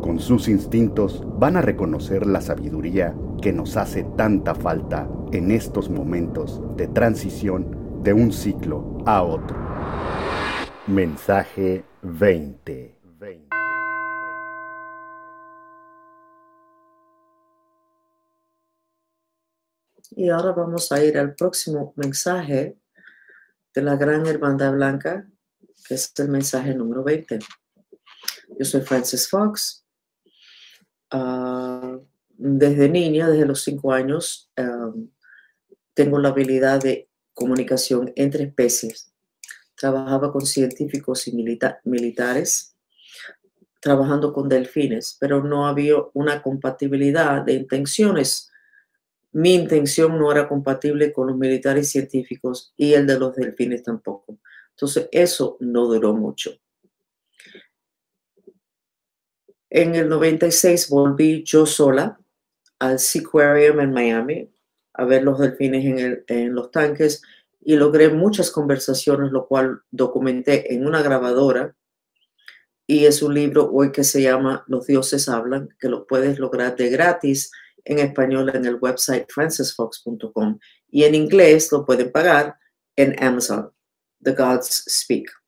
con sus instintos van a reconocer la sabiduría que nos hace tanta falta en estos momentos de transición de un ciclo a otro. Mensaje 20. Y ahora vamos a ir al próximo mensaje de la Gran Hermandad Blanca, que es el mensaje número 20. Yo soy Francis Fox. Ah, desde niña, desde los cinco años, tengo la habilidad de comunicación entre especies. Trabajaba con científicos y militares, trabajando con delfines, pero no había una compatibilidad de intenciones mi intención no era compatible con los militares científicos y el de los delfines tampoco. Entonces, eso no duró mucho. En el 96 volví yo sola al Seaquarium en Miami a ver los delfines en, los tanques y logré muchas conversaciones, lo cual documenté en una grabadora. Y es un libro hoy que se llama Los dioses hablan, que lo puedes lograr de gratis en español en el website francisfox.com y en inglés lo pueden pagar en Amazon, The Gods Speak.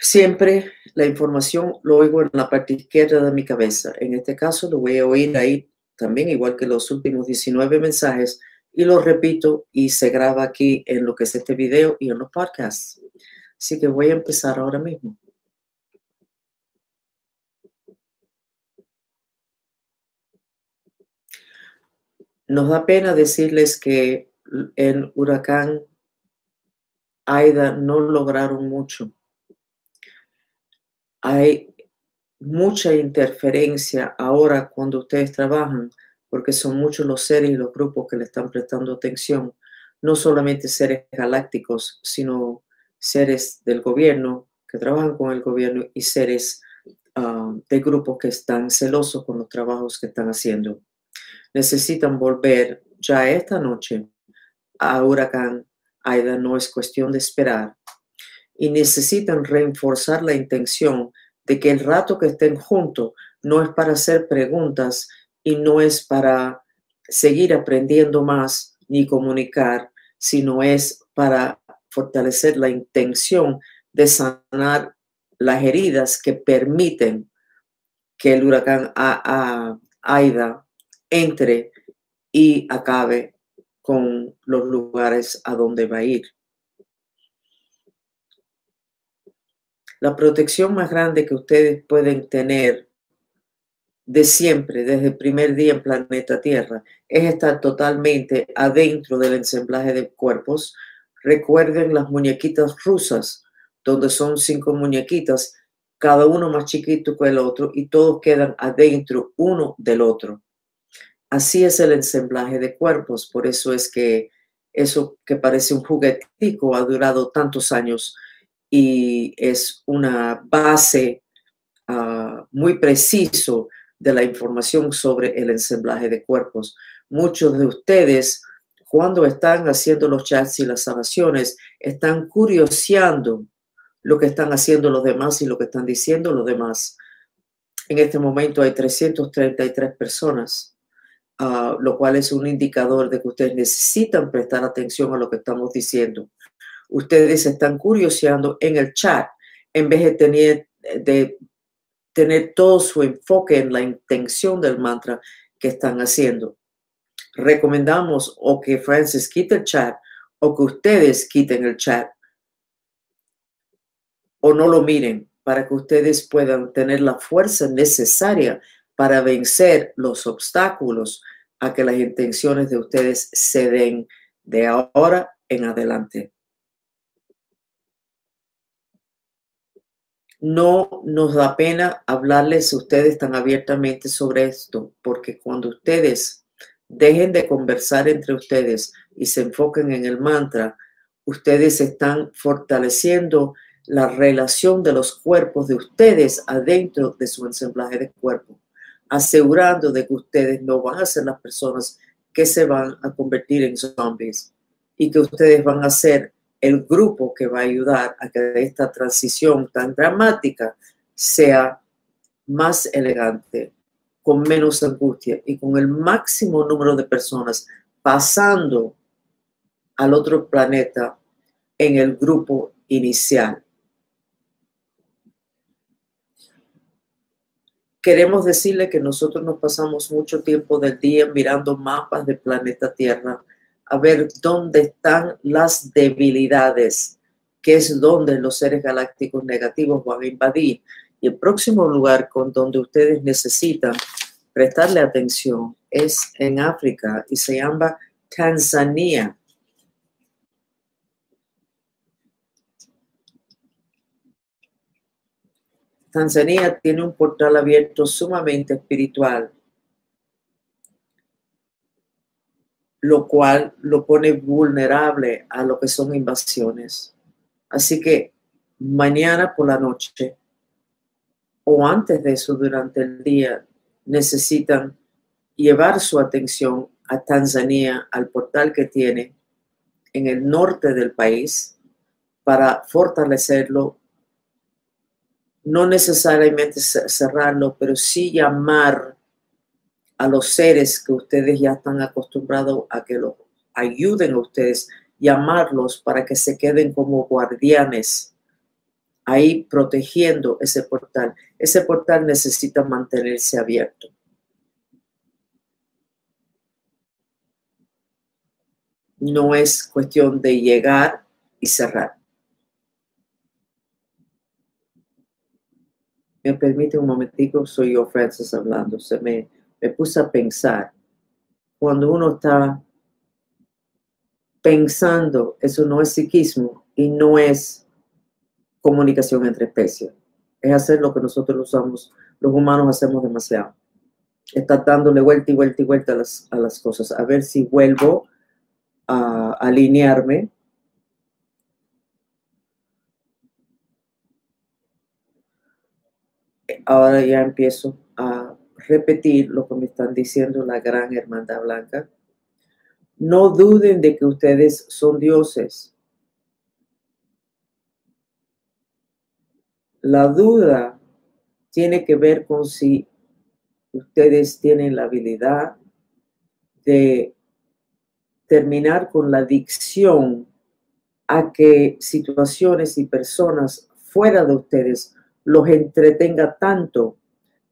Siempre la información lo oigo en la parte izquierda de mi cabeza. En este caso lo voy a oír ahí también, igual que los últimos 19 mensajes, y lo repito y se graba aquí en lo que es este video y en los podcasts. Así que voy a empezar ahora mismo. Nos da pena decirles que el huracán Aida no lograron mucho. Hay mucha interferencia ahora cuando ustedes trabajan, porque son muchos los seres y los grupos que le están prestando atención, no solamente seres galácticos, sino seres del gobierno que trabajan con el gobierno y seres ah, de grupos que están celosos con los trabajos que están haciendo. Necesitan volver ya esta noche. A Huracán Aida, no es cuestión de esperar. Y necesitan reforzar la intención de que el rato que estén juntos no es para hacer preguntas y no es para seguir aprendiendo más ni comunicar, sino es para fortalecer la intención de sanar las heridas que permiten que el huracán Aida entre y acabe con los lugares a donde va a ir. La protección más grande que ustedes pueden tener de siempre, desde el primer día en planeta Tierra, es estar totalmente adentro del ensamblaje de cuerpos. Recuerden las muñequitas rusas, donde son cinco muñequitas, cada uno más chiquito que el otro, y todos quedan adentro uno del otro. Así es el ensamblaje de cuerpos, por eso es que eso que parece un juguetico ha durado tantos años y es una base ah, muy preciso de la información sobre el ensamblaje de cuerpos. Muchos de ustedes, cuando están haciendo los chats y las sanaciones, están curioseando lo que están haciendo los demás y lo que están diciendo los demás. En este momento hay 333 personas Ah, lo cual es un indicador de que ustedes necesitan prestar atención a lo que estamos diciendo. Ustedes están curioseando en el chat en vez de tener, de tener todo su enfoque en la intención del mantra que están haciendo. Recomendamos o que Francis quite el chat o que ustedes quiten el chat o no lo miren para que ustedes puedan tener la fuerza necesaria para vencer los obstáculos a que las intenciones de ustedes se den de ahora en adelante. No nos da pena hablarles a ustedes tan abiertamente sobre esto, porque cuando ustedes dejen de conversar entre ustedes y se enfoquen en el mantra, ustedes están fortaleciendo la relación de los cuerpos de ustedes adentro de su ensamblaje de cuerpo, asegurando de que ustedes no van a ser las personas que se van a convertir en zombies y que ustedes van a ser el grupo que va a ayudar a que esta transición tan dramática sea más elegante, con menos angustia y con el máximo número de personas pasando al otro planeta en el grupo inicial. Queremos decirle que nosotros nos pasamos mucho tiempo del día mirando mapas del planeta Tierra a ver dónde están las debilidades, que es donde los seres galácticos negativos van a invadir. Y el próximo lugar con donde ustedes necesitan prestarle atención es en África y se llama Tanzania. Tanzania tiene un portal abierto sumamente espiritual lo cual lo pone vulnerable a lo que son invasiones. Así que mañana por la noche o antes de eso durante el día necesitan llevar su atención a Tanzania, al portal que tiene en el norte del país, para fortalecerlo, no necesariamente cerrarlo, pero sí llamar a los seres que ustedes ya están acostumbrados a que los ayuden a ustedes, llamarlos para que se queden como guardianes ahí protegiendo ese portal. Ese portal necesita mantenerse abierto. No es cuestión de llegar y cerrar. Me permite un momentico, soy yo, Francis, hablando. Se me, me puse a pensar, cuando uno está pensando, eso no es psiquismo y no es comunicación entre especies. Es hacer lo que nosotros usamos, los humanos hacemos demasiado. Está dándole vuelta y vuelta y vuelta a las, a las cosas. A ver si vuelvo a alinearme. Ahora ya empiezo repetir lo que me están diciendo la gran hermandad blanca. No duden de que ustedes son dioses. La duda tiene que ver con si ustedes tienen la habilidad de terminar con la adicción a que situaciones y personas fuera de ustedes los entretenga tanto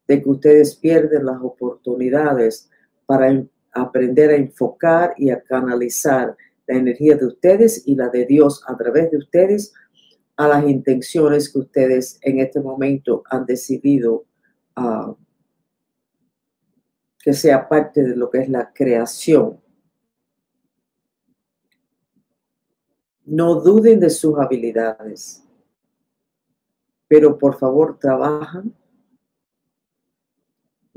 de que ustedes pierden las oportunidades para aprender a enfocar y a canalizar la energía de ustedes y la de Dios a través de ustedes a las intenciones que ustedes en este momento han decidido ah, que sea parte de lo que es la creación. No duden de sus habilidades, pero por favor trabajan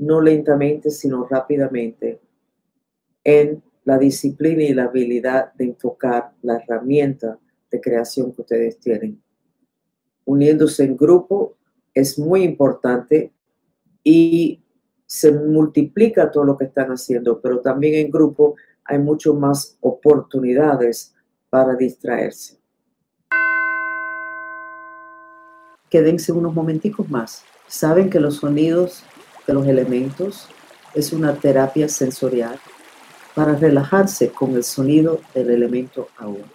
no lentamente, sino rápidamente, en la disciplina y la habilidad de enfocar la herramienta de creación que ustedes tienen. Uniéndose en grupo es muy importante y se multiplica todo lo que están haciendo, pero también en grupo hay mucho más oportunidades para distraerse. Quédense unos momenticos más. Saben que los sonidos los elementos es una terapia sensorial para relajarse con el sonido del elemento agua.